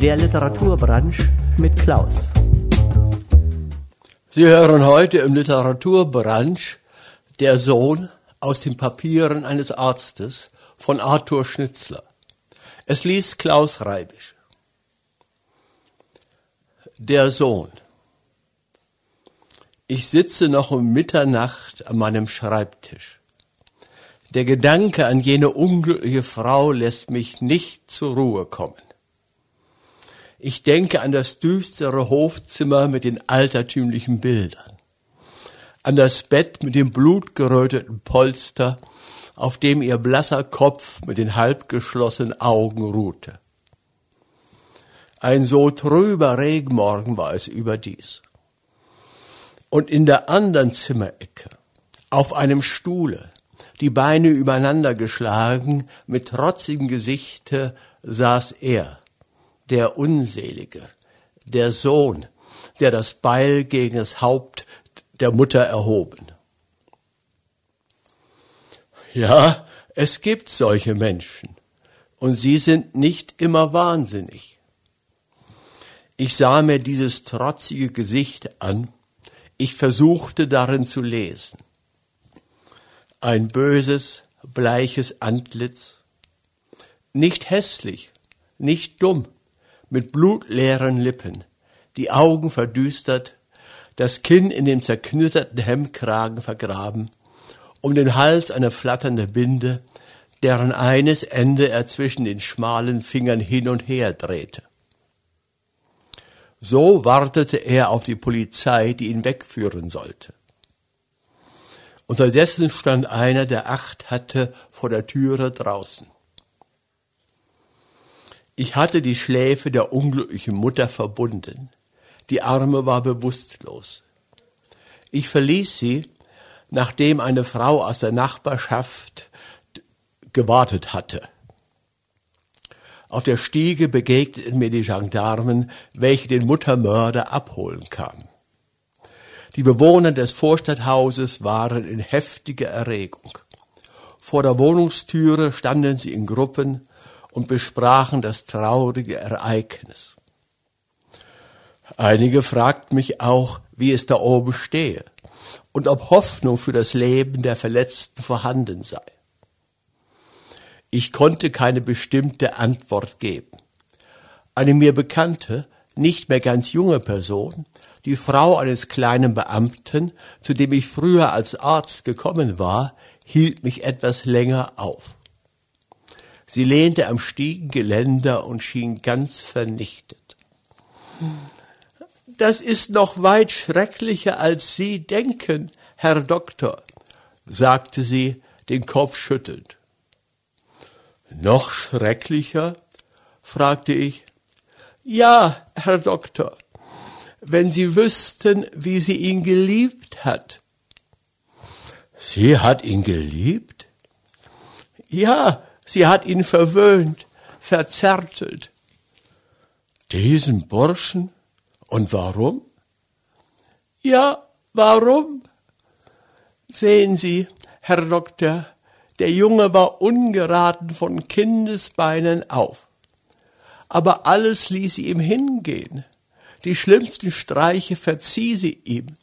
Der Literaturbranche mit Klaus. Sie hören heute im Literaturbranche Der Sohn aus den Papieren eines Arztes von Arthur Schnitzler. Es liest Klaus Reibisch. Der Sohn. Ich sitze noch um Mitternacht an meinem Schreibtisch. Der Gedanke an jene unglückliche Frau lässt mich nicht zur Ruhe kommen. Ich denke an das düstere Hofzimmer mit den altertümlichen Bildern, an das Bett mit dem blutgeröteten Polster, auf dem ihr blasser Kopf mit den halbgeschlossenen Augen ruhte. Ein so trüber Regenmorgen war es überdies. Und in der anderen Zimmerecke, auf einem Stuhle, die Beine übereinander geschlagen, mit trotzigem Gesichte saß er, der Unselige, der Sohn, der das Beil gegen das Haupt der Mutter erhoben. Ja, es gibt solche Menschen, und sie sind nicht immer wahnsinnig. Ich sah mir dieses trotzige Gesicht an, ich versuchte darin zu lesen ein böses, bleiches Antlitz, nicht hässlich, nicht dumm, mit blutleeren Lippen, die Augen verdüstert, das Kinn in dem zerknitterten Hemdkragen vergraben, um den Hals eine flatternde Binde, deren eines Ende er zwischen den schmalen Fingern hin und her drehte. So wartete er auf die Polizei, die ihn wegführen sollte. Unterdessen stand einer, der Acht hatte, vor der Türe draußen. Ich hatte die Schläfe der unglücklichen Mutter verbunden. Die Arme war bewusstlos. Ich verließ sie, nachdem eine Frau aus der Nachbarschaft gewartet hatte. Auf der Stiege begegneten mir die Gendarmen, welche den Muttermörder abholen kamen. Die Bewohner des Vorstadthauses waren in heftiger Erregung. Vor der Wohnungstüre standen sie in Gruppen und besprachen das traurige Ereignis. Einige fragten mich auch, wie es da oben stehe und ob Hoffnung für das Leben der Verletzten vorhanden sei. Ich konnte keine bestimmte Antwort geben. Eine mir bekannte, nicht mehr ganz junge Person die Frau eines kleinen Beamten, zu dem ich früher als Arzt gekommen war, hielt mich etwas länger auf. Sie lehnte am Stiegengeländer und schien ganz vernichtet. Das ist noch weit schrecklicher, als Sie denken, Herr Doktor, sagte sie, den Kopf schüttelnd. Noch schrecklicher? fragte ich. Ja, Herr Doktor, wenn sie wüssten, wie sie ihn geliebt hat. Sie hat ihn geliebt? Ja, sie hat ihn verwöhnt, verzärtelt. Diesen Burschen? Und warum? Ja, warum? Sehen Sie, Herr Doktor, der Junge war ungeraten von Kindesbeinen auf. Aber alles ließ sie ihm hingehen die schlimmsten Streiche verzieh sie ihm.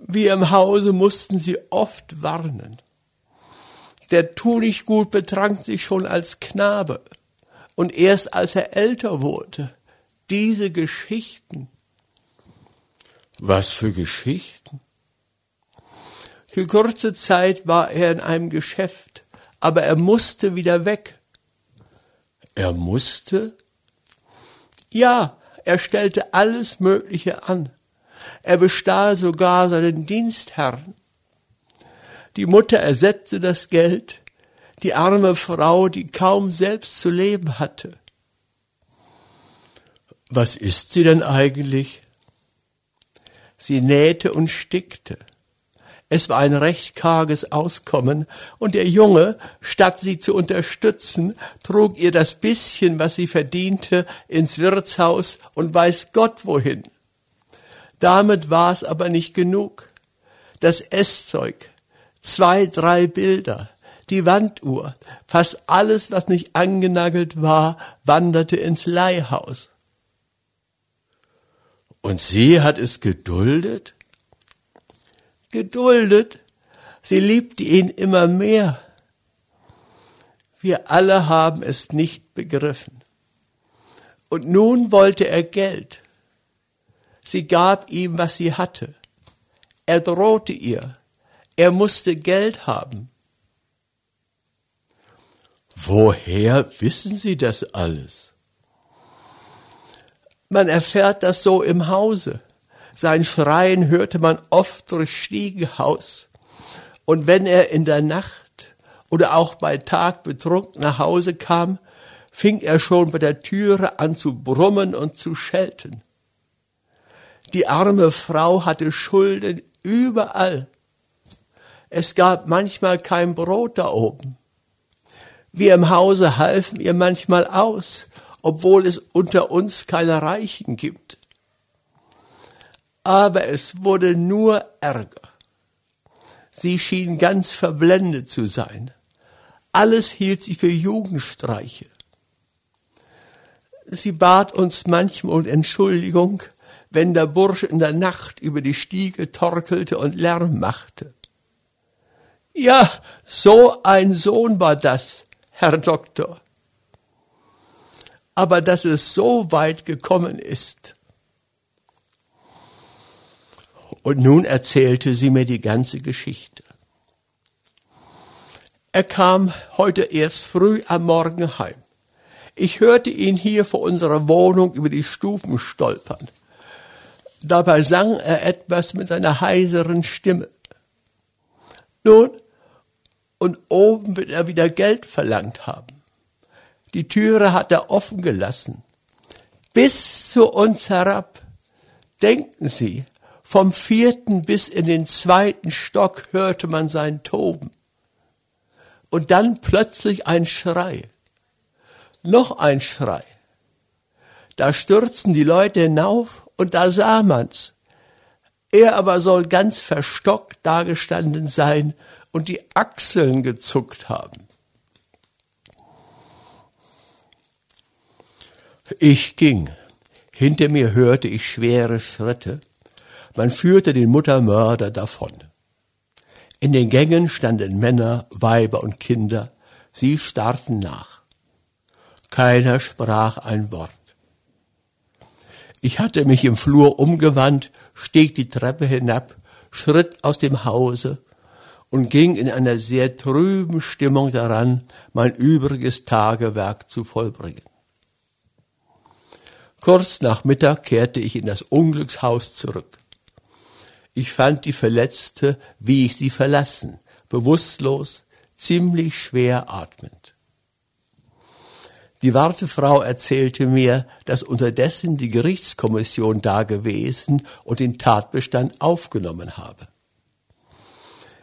Wir im Hause mussten sie oft warnen. Der Tunichtgut betrank sich schon als Knabe und erst als er älter wurde. Diese Geschichten. Was für Geschichten? Für kurze Zeit war er in einem Geschäft, aber er musste wieder weg. Er musste? Ja, er stellte alles Mögliche an. Er bestahl sogar seinen Dienstherrn. Die Mutter ersetzte das Geld, die arme Frau, die kaum selbst zu leben hatte. Was ist sie denn eigentlich? Sie nähte und stickte. Es war ein recht karges Auskommen, und der Junge, statt sie zu unterstützen, trug ihr das bisschen, was sie verdiente, ins Wirtshaus und weiß Gott wohin. Damit war es aber nicht genug. Das Esszeug, zwei, drei Bilder, die Wanduhr, fast alles, was nicht angenagelt war, wanderte ins Leihhaus. Und sie hat es geduldet? Geduldet? Sie liebte ihn immer mehr. Wir alle haben es nicht begriffen. Und nun wollte er Geld. Sie gab ihm, was sie hatte. Er drohte ihr. Er musste Geld haben. Woher wissen Sie das alles? Man erfährt das so im Hause. Sein Schreien hörte man oft durch Stiegenhaus. Und wenn er in der Nacht oder auch bei Tag betrunken nach Hause kam, fing er schon bei der Türe an zu brummen und zu schelten. Die arme Frau hatte Schulden überall. Es gab manchmal kein Brot da oben. Wir im Hause halfen ihr manchmal aus, obwohl es unter uns keine Reichen gibt. Aber es wurde nur Ärger. Sie schien ganz verblendet zu sein. Alles hielt sie für Jugendstreiche. Sie bat uns manchmal um Entschuldigung, wenn der Bursche in der Nacht über die Stiege torkelte und Lärm machte. Ja, so ein Sohn war das, Herr Doktor. Aber dass es so weit gekommen ist. Und nun erzählte sie mir die ganze Geschichte. Er kam heute erst früh am Morgen heim. Ich hörte ihn hier vor unserer Wohnung über die Stufen stolpern. Dabei sang er etwas mit seiner heiseren Stimme. Nun, und oben wird er wieder Geld verlangt haben. Die Türe hat er offen gelassen. Bis zu uns herab. Denken Sie, vom vierten bis in den zweiten Stock hörte man sein Toben. Und dann plötzlich ein Schrei. Noch ein Schrei. Da stürzten die Leute hinauf und da sah man's. Er aber soll ganz verstockt dagestanden sein und die Achseln gezuckt haben. Ich ging. Hinter mir hörte ich schwere Schritte. Man führte den Muttermörder davon. In den Gängen standen Männer, Weiber und Kinder. Sie starrten nach. Keiner sprach ein Wort. Ich hatte mich im Flur umgewandt, stieg die Treppe hinab, schritt aus dem Hause und ging in einer sehr trüben Stimmung daran, mein übriges Tagewerk zu vollbringen. Kurz nach Mittag kehrte ich in das Unglückshaus zurück. Ich fand die Verletzte, wie ich sie verlassen, bewusstlos, ziemlich schwer atmend. Die Wartefrau erzählte mir, dass unterdessen die Gerichtskommission da gewesen und den Tatbestand aufgenommen habe.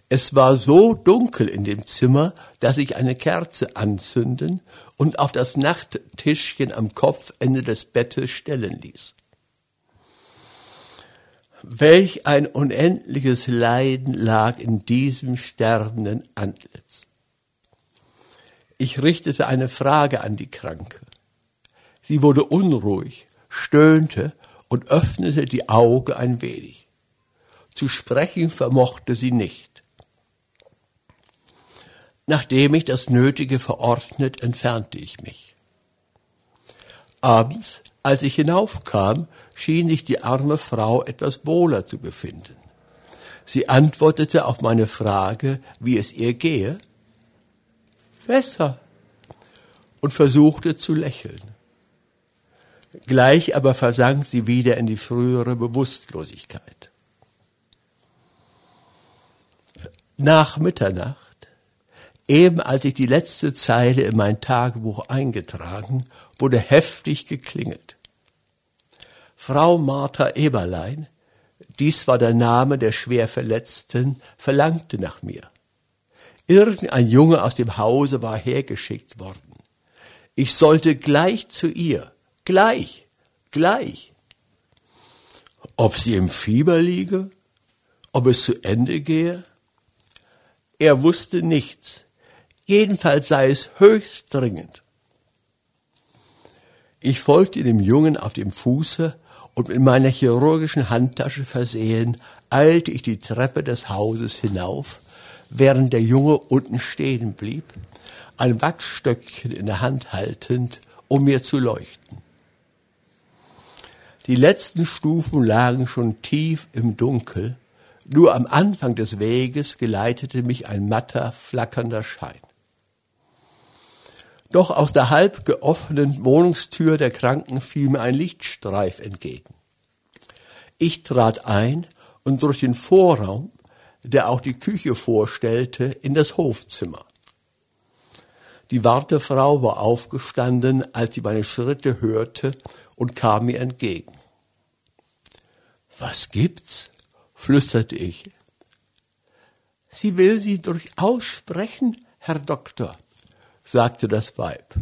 Es war so dunkel in dem Zimmer, dass ich eine Kerze anzünden und auf das Nachttischchen am Kopfende des Bettes stellen ließ. Welch ein unendliches Leiden lag in diesem sterbenden Antlitz. Ich richtete eine Frage an die Kranke. Sie wurde unruhig, stöhnte und öffnete die Augen ein wenig. Zu sprechen vermochte sie nicht. Nachdem ich das Nötige verordnet, entfernte ich mich. Abends, als ich hinaufkam, schien sich die arme Frau etwas wohler zu befinden. Sie antwortete auf meine Frage, wie es ihr gehe, besser, und versuchte zu lächeln. Gleich aber versank sie wieder in die frühere Bewusstlosigkeit. Nach Mitternacht Eben als ich die letzte Zeile in mein Tagebuch eingetragen, wurde heftig geklingelt. Frau Martha Eberlein, dies war der Name der schwer Verletzten, verlangte nach mir. Irgendein Junge aus dem Hause war hergeschickt worden. Ich sollte gleich zu ihr, gleich, gleich. Ob sie im Fieber liege, ob es zu Ende gehe? Er wusste nichts Jedenfalls sei es höchst dringend. Ich folgte dem Jungen auf dem Fuße und mit meiner chirurgischen Handtasche versehen, eilte ich die Treppe des Hauses hinauf, während der Junge unten stehen blieb, ein Wachsstöckchen in der Hand haltend, um mir zu leuchten. Die letzten Stufen lagen schon tief im Dunkel, nur am Anfang des Weges geleitete mich ein matter, flackernder Schein. Doch aus der halb geöffneten Wohnungstür der Kranken fiel mir ein Lichtstreif entgegen. Ich trat ein und durch den Vorraum, der auch die Küche vorstellte, in das Hofzimmer. Die Wartefrau war aufgestanden, als sie meine Schritte hörte und kam mir entgegen. Was gibt's? flüsterte ich. Sie will Sie durchaus sprechen, Herr Doktor, sagte das Weib.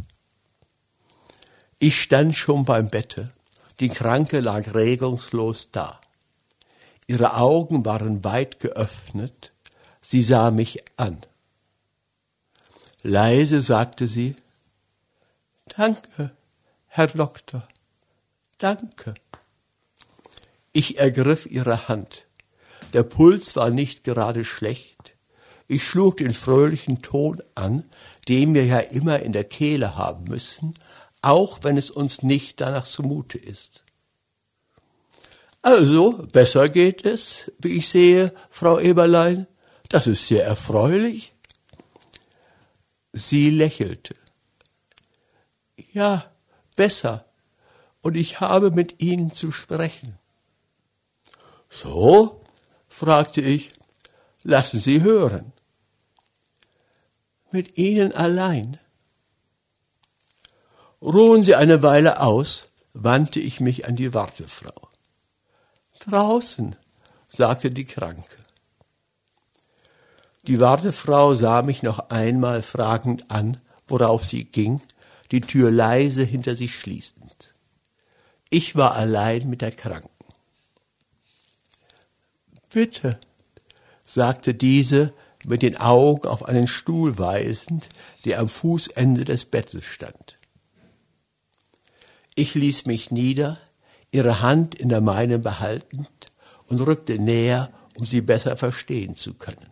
Ich stand schon beim Bette. Die Kranke lag regungslos da. Ihre Augen waren weit geöffnet. Sie sah mich an. Leise sagte sie, Danke, Herr Doktor, danke. Ich ergriff ihre Hand. Der Puls war nicht gerade schlecht. Ich schlug den fröhlichen Ton an, den wir ja immer in der Kehle haben müssen, auch wenn es uns nicht danach zumute ist. Also, besser geht es, wie ich sehe, Frau Eberlein. Das ist sehr erfreulich. Sie lächelte. Ja, besser. Und ich habe mit Ihnen zu sprechen. So? fragte ich. Lassen Sie hören mit ihnen allein. Ruhen Sie eine Weile aus, wandte ich mich an die Wartefrau. Draußen, sagte die Kranke. Die Wartefrau sah mich noch einmal fragend an, worauf sie ging, die Tür leise hinter sich schließend. Ich war allein mit der Kranken. Bitte, sagte diese mit den Augen auf einen Stuhl weisend, der am Fußende des Bettes stand. Ich ließ mich nieder, ihre Hand in der meinen behaltend und rückte näher, um sie besser verstehen zu können.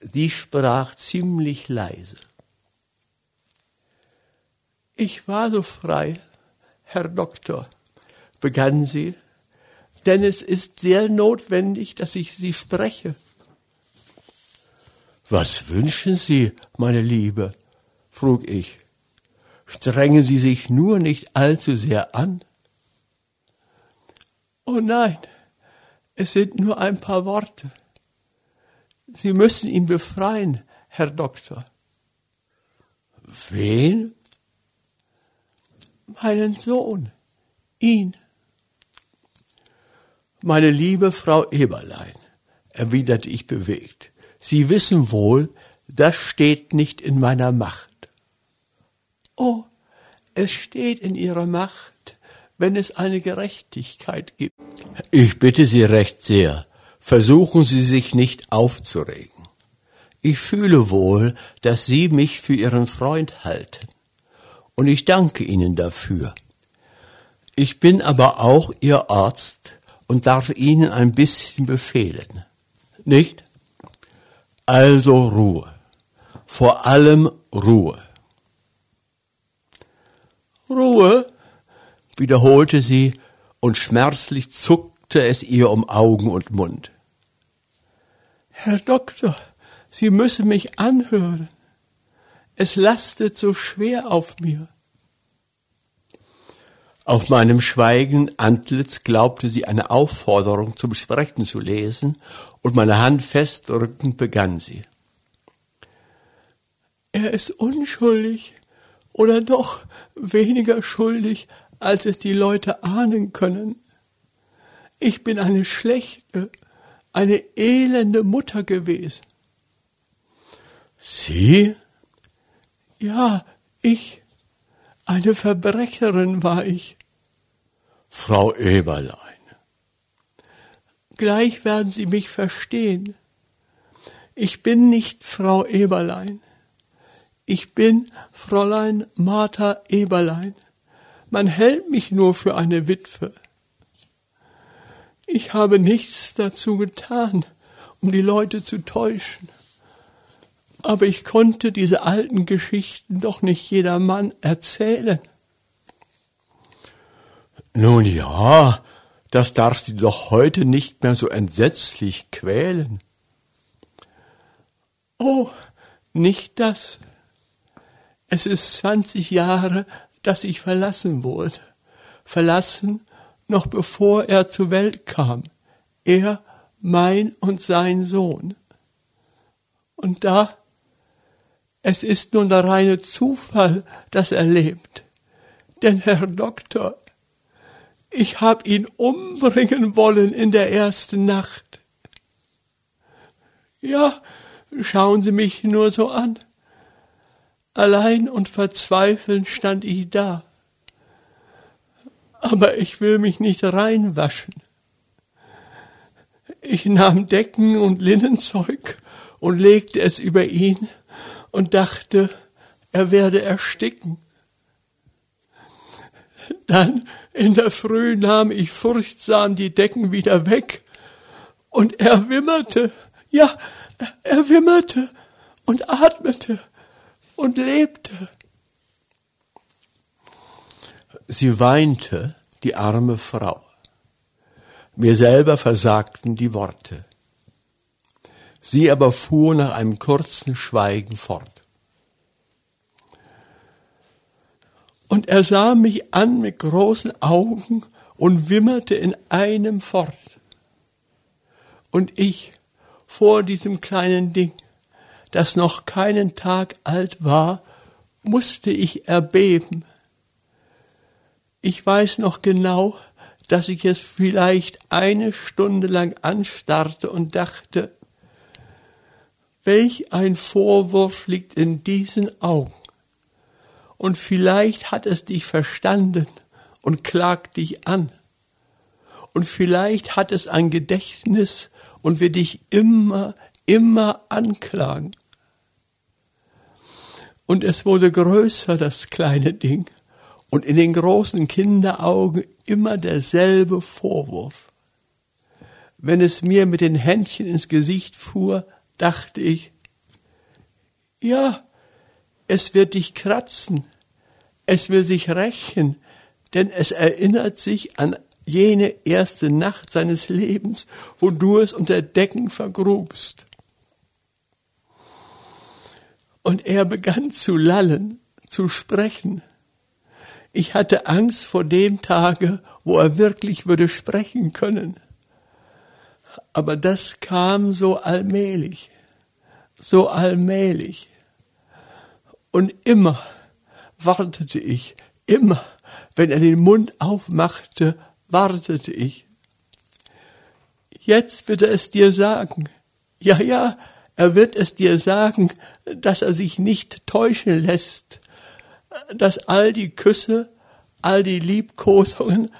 Sie sprach ziemlich leise. Ich war so frei, Herr Doktor, begann sie, denn es ist sehr notwendig, dass ich Sie spreche. Was wünschen Sie, meine Liebe? frug ich. Strengen Sie sich nur nicht allzu sehr an. Oh nein, es sind nur ein paar Worte. Sie müssen ihn befreien, Herr Doktor. Wen? Meinen Sohn, ihn. Meine liebe Frau Eberlein, erwiderte ich bewegt, Sie wissen wohl, das steht nicht in meiner Macht. Oh, es steht in Ihrer Macht, wenn es eine Gerechtigkeit gibt. Ich bitte Sie recht sehr, versuchen Sie sich nicht aufzuregen. Ich fühle wohl, dass Sie mich für Ihren Freund halten, und ich danke Ihnen dafür. Ich bin aber auch Ihr Arzt und darf Ihnen ein bisschen befehlen, nicht? Also Ruhe. Vor allem Ruhe. Ruhe, wiederholte sie, und schmerzlich zuckte es ihr um Augen und Mund. Herr Doktor, Sie müssen mich anhören. Es lastet so schwer auf mir. Auf meinem schweigenden Antlitz glaubte sie eine Aufforderung zum Sprechen zu lesen, und meine Hand festdrückend begann sie. Er ist unschuldig oder noch weniger schuldig, als es die Leute ahnen können. Ich bin eine schlechte, eine elende Mutter gewesen. Sie? Ja, ich. Eine Verbrecherin war ich. Frau Eberlein. Gleich werden Sie mich verstehen. ich bin nicht Frau Eberlein. Ich bin Fräulein Martha Eberlein. Man hält mich nur für eine Witwe. Ich habe nichts dazu getan, um die Leute zu täuschen. Aber ich konnte diese alten Geschichten doch nicht jedermann erzählen. Nun ja, das darf sie doch heute nicht mehr so entsetzlich quälen. Oh, nicht das. Es ist zwanzig Jahre, dass ich verlassen wurde. Verlassen, noch bevor er zur Welt kam. Er, mein und sein Sohn. Und da, es ist nun der reine Zufall, dass er lebt. Denn Herr Doktor, ich hab ihn umbringen wollen in der ersten Nacht. Ja, schauen Sie mich nur so an. Allein und verzweifelnd stand ich da. Aber ich will mich nicht reinwaschen. Ich nahm Decken und Linnenzeug und legte es über ihn und dachte, er werde ersticken. Dann in der Früh nahm ich furchtsam die Decken wieder weg und er wimmerte, ja, er wimmerte und atmete und lebte. Sie weinte, die arme Frau. Mir selber versagten die Worte. Sie aber fuhr nach einem kurzen Schweigen fort. Und er sah mich an mit großen Augen und wimmerte in einem fort. Und ich vor diesem kleinen Ding das noch keinen Tag alt war, musste ich erbeben. Ich weiß noch genau, dass ich es vielleicht eine Stunde lang anstarrte und dachte, welch ein Vorwurf liegt in diesen Augen. Und vielleicht hat es dich verstanden und klagt dich an. Und vielleicht hat es ein Gedächtnis und wird dich immer, immer anklagen. Und es wurde größer, das kleine Ding, und in den großen Kinderaugen immer derselbe Vorwurf. Wenn es mir mit den Händchen ins Gesicht fuhr, dachte ich, ja, es wird dich kratzen, es will sich rächen, denn es erinnert sich an jene erste Nacht seines Lebens, wo du es unter Decken vergrubst. Und er begann zu lallen, zu sprechen. Ich hatte Angst vor dem Tage, wo er wirklich würde sprechen können. Aber das kam so allmählich, so allmählich. Und immer wartete ich, immer, wenn er den Mund aufmachte, wartete ich. Jetzt wird er es dir sagen. Ja, ja, er wird es dir sagen, dass er sich nicht täuschen lässt, dass all die Küsse, all die Liebkosungen,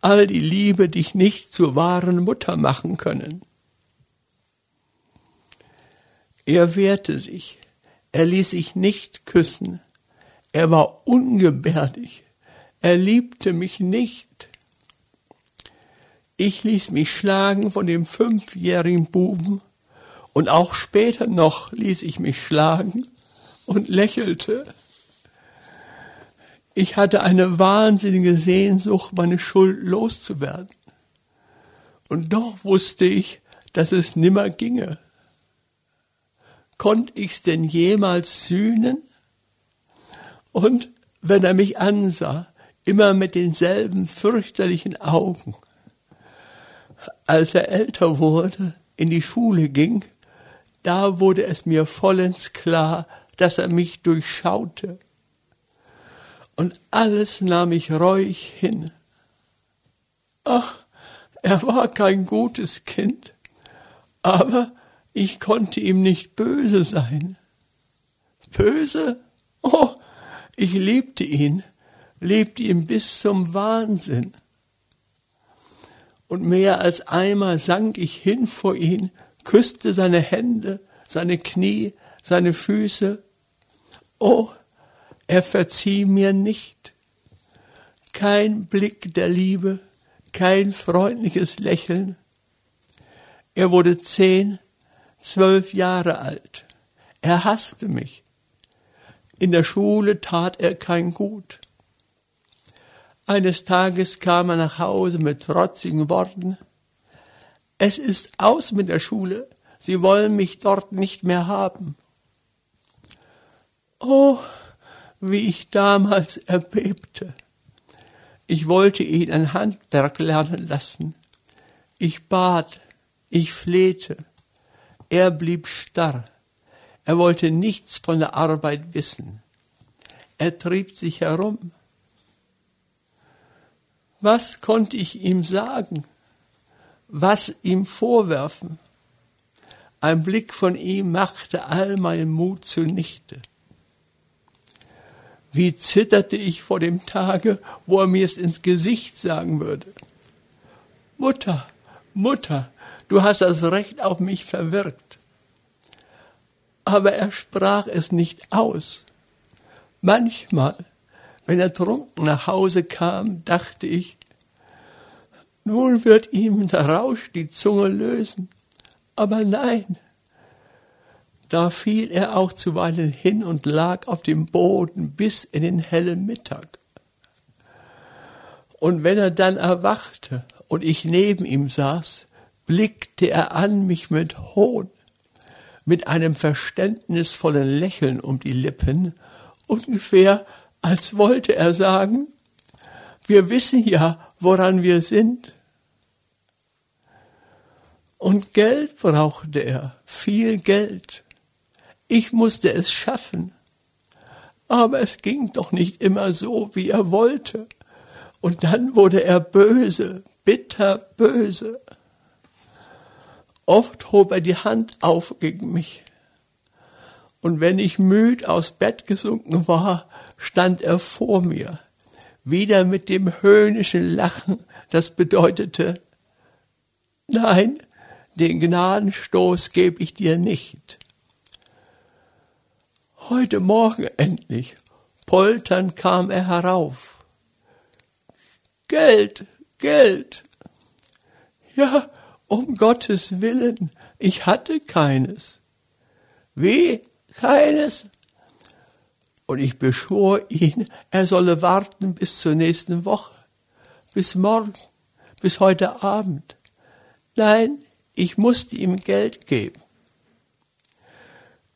all die Liebe dich nicht zur wahren Mutter machen können. Er wehrte sich, er ließ sich nicht küssen, er war ungebärdig, er liebte mich nicht. Ich ließ mich schlagen von dem fünfjährigen Buben, und auch später noch ließ ich mich schlagen und lächelte. Ich hatte eine wahnsinnige Sehnsucht, meine Schuld loszuwerden. Und doch wusste ich, dass es nimmer ginge. Konnte ich's denn jemals sühnen? Und wenn er mich ansah, immer mit denselben fürchterlichen Augen. Als er älter wurde, in die Schule ging, da wurde es mir vollends klar, dass er mich durchschaute. Und alles nahm ich reuig hin. Ach, er war kein gutes Kind, aber ich konnte ihm nicht böse sein. Böse? Oh, ich liebte ihn, liebte ihn bis zum Wahnsinn. Und mehr als einmal sank ich hin vor ihn küsste seine Hände, seine Knie, seine Füße. Oh, er verzieh mir nicht. Kein Blick der Liebe, kein freundliches Lächeln. Er wurde zehn, zwölf Jahre alt. Er hasste mich. In der Schule tat er kein Gut. Eines Tages kam er nach Hause mit trotzigen Worten. Es ist aus mit der Schule. Sie wollen mich dort nicht mehr haben. Oh, wie ich damals erbebte. Ich wollte ihn ein Handwerk lernen lassen. Ich bat, ich flehte. Er blieb starr. Er wollte nichts von der Arbeit wissen. Er trieb sich herum. Was konnte ich ihm sagen? Was ihm vorwerfen? Ein Blick von ihm machte all meinen Mut zunichte. Wie zitterte ich vor dem Tage, wo er mir es ins Gesicht sagen würde. Mutter, Mutter, du hast das Recht auf mich verwirkt. Aber er sprach es nicht aus. Manchmal, wenn er trunken nach Hause kam, dachte ich, nun wird ihm der Rausch die Zunge lösen. Aber nein, da fiel er auch zuweilen hin und lag auf dem Boden bis in den hellen Mittag. Und wenn er dann erwachte und ich neben ihm saß, blickte er an mich mit Hohn, mit einem verständnisvollen Lächeln um die Lippen, ungefähr als wollte er sagen, wir wissen ja, woran wir sind. Und Geld brauchte er, viel Geld. Ich musste es schaffen. Aber es ging doch nicht immer so, wie er wollte. Und dann wurde er böse, bitter böse. Oft hob er die Hand auf gegen mich. Und wenn ich müd aus Bett gesunken war, stand er vor mir, wieder mit dem höhnischen Lachen, das bedeutete, nein, den Gnadenstoß gebe ich dir nicht. Heute Morgen endlich, polternd kam er herauf. Geld, Geld. Ja, um Gottes Willen, ich hatte keines. Wie? Keines? Und ich beschwor ihn, er solle warten bis zur nächsten Woche, bis morgen, bis heute Abend. Nein, ich musste ihm Geld geben.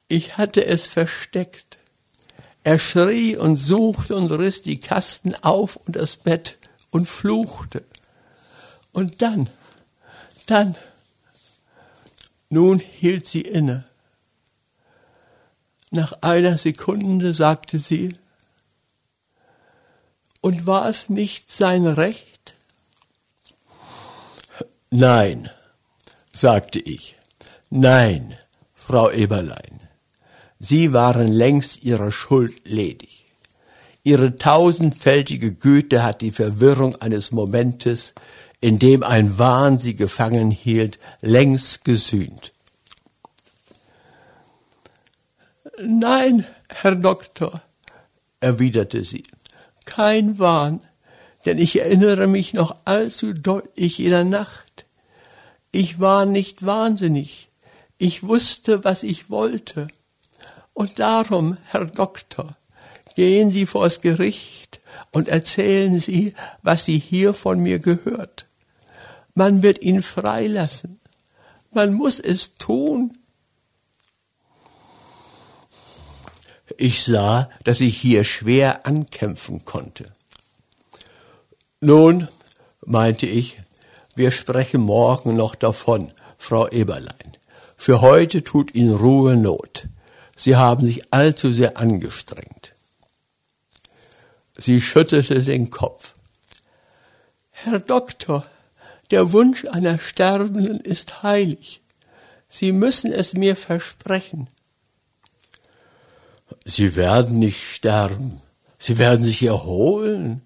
Ich hatte es versteckt. Er schrie und suchte und riss die Kasten auf und das Bett und fluchte. Und dann, dann, nun hielt sie inne. Nach einer Sekunde sagte sie, und war es nicht sein Recht? Nein, sagte ich, nein, Frau Eberlein. Sie waren längst ihrer Schuld ledig. Ihre tausendfältige Güte hat die Verwirrung eines Momentes, in dem ein Wahn sie gefangen hielt, längst gesühnt. Nein, Herr Doktor, erwiderte sie, kein Wahn, denn ich erinnere mich noch allzu deutlich jener Nacht. Ich war nicht wahnsinnig, ich wusste, was ich wollte. Und darum, Herr Doktor, gehen Sie vors Gericht und erzählen Sie, was Sie hier von mir gehört. Man wird ihn freilassen. Man muss es tun. Ich sah, dass ich hier schwer ankämpfen konnte. Nun, meinte ich, wir sprechen morgen noch davon, Frau Eberlein. Für heute tut Ihnen Ruhe Not. Sie haben sich allzu sehr angestrengt. Sie schüttelte den Kopf. Herr Doktor, der Wunsch einer Sterbenden ist heilig. Sie müssen es mir versprechen. Sie werden nicht sterben. Sie werden sich erholen.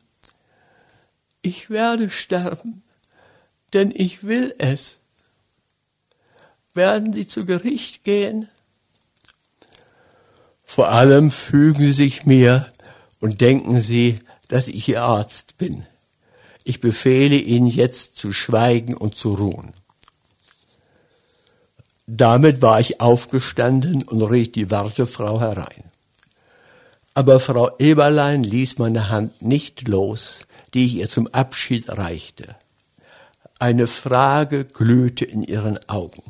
Ich werde sterben, denn ich will es. Werden Sie zu Gericht gehen? Vor allem fügen Sie sich mir und denken Sie, dass ich Ihr Arzt bin. Ich befehle Ihnen jetzt zu schweigen und zu ruhen. Damit war ich aufgestanden und riet die Wartefrau herein. Aber Frau Eberlein ließ meine Hand nicht los, die ich ihr zum Abschied reichte. Eine Frage glühte in ihren Augen.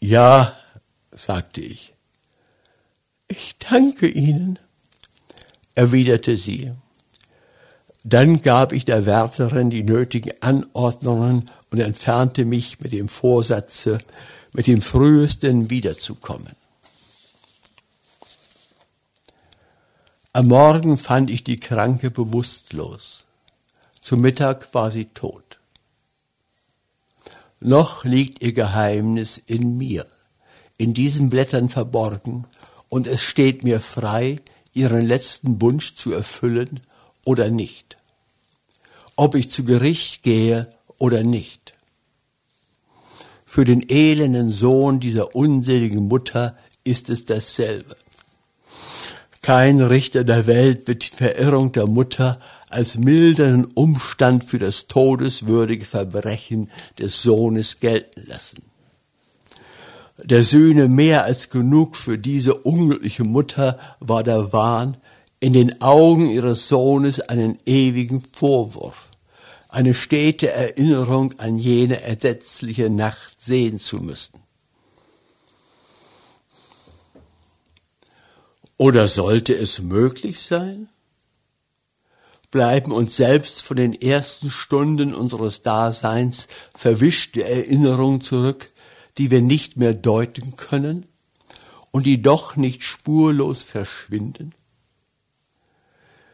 Ja, sagte ich. Ich danke Ihnen, erwiderte sie. Dann gab ich der Wärterin die nötigen Anordnungen und entfernte mich mit dem Vorsatze, mit dem frühesten wiederzukommen. Am Morgen fand ich die Kranke bewusstlos. Zu Mittag war sie tot. Noch liegt ihr Geheimnis in mir, in diesen Blättern verborgen, und es steht mir frei, ihren letzten Wunsch zu erfüllen oder nicht. Ob ich zu Gericht gehe oder nicht. Für den elenden Sohn dieser unseligen Mutter ist es dasselbe. Kein Richter der Welt wird die Verirrung der Mutter als milderen Umstand für das todeswürdige Verbrechen des Sohnes gelten lassen. Der Söhne mehr als genug für diese unglückliche Mutter war der Wahn, in den Augen ihres Sohnes einen ewigen Vorwurf, eine stete Erinnerung an jene ersetzliche Nacht sehen zu müssen. Oder sollte es möglich sein? Bleiben uns selbst von den ersten Stunden unseres Daseins verwischte Erinnerungen zurück, die wir nicht mehr deuten können und die doch nicht spurlos verschwinden?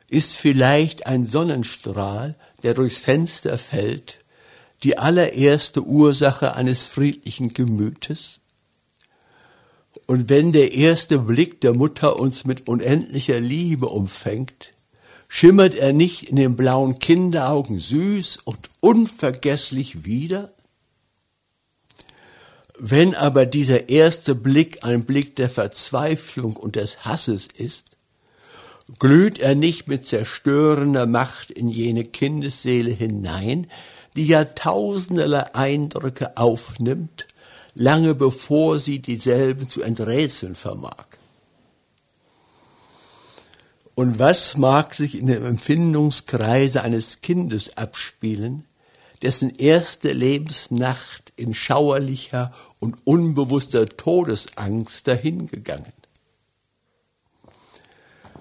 Ist vielleicht ein Sonnenstrahl, der durchs Fenster fällt, die allererste Ursache eines friedlichen Gemütes? Und wenn der erste Blick der Mutter uns mit unendlicher Liebe umfängt, schimmert er nicht in den blauen Kinderaugen süß und unvergesslich wieder? Wenn aber dieser erste Blick ein Blick der Verzweiflung und des Hasses ist, glüht er nicht mit zerstörender Macht in jene Kindesseele hinein, die ja tausenderlei Eindrücke aufnimmt lange bevor sie dieselben zu enträtseln vermag. Und was mag sich in dem Empfindungskreise eines Kindes abspielen, dessen erste Lebensnacht in schauerlicher und unbewusster Todesangst dahingegangen?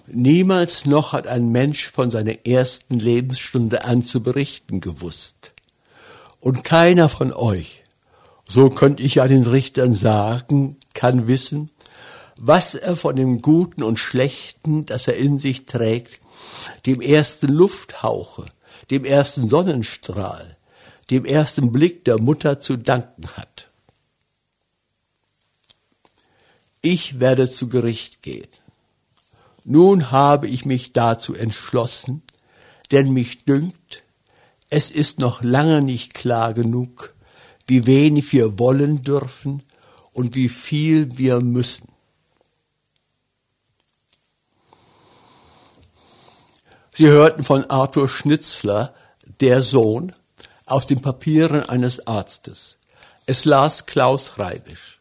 Niemals noch hat ein Mensch von seiner ersten Lebensstunde an zu berichten gewusst. Und keiner von euch so könnte ich ja den Richtern sagen, kann wissen, was er von dem Guten und Schlechten, das er in sich trägt, dem ersten Lufthauche, dem ersten Sonnenstrahl, dem ersten Blick der Mutter zu danken hat. Ich werde zu Gericht gehen. Nun habe ich mich dazu entschlossen, denn mich dünkt, es ist noch lange nicht klar genug, wie wenig wir wollen dürfen und wie viel wir müssen. Sie hörten von Arthur Schnitzler, der Sohn, aus den Papieren eines Arztes. Es las Klaus Reibisch.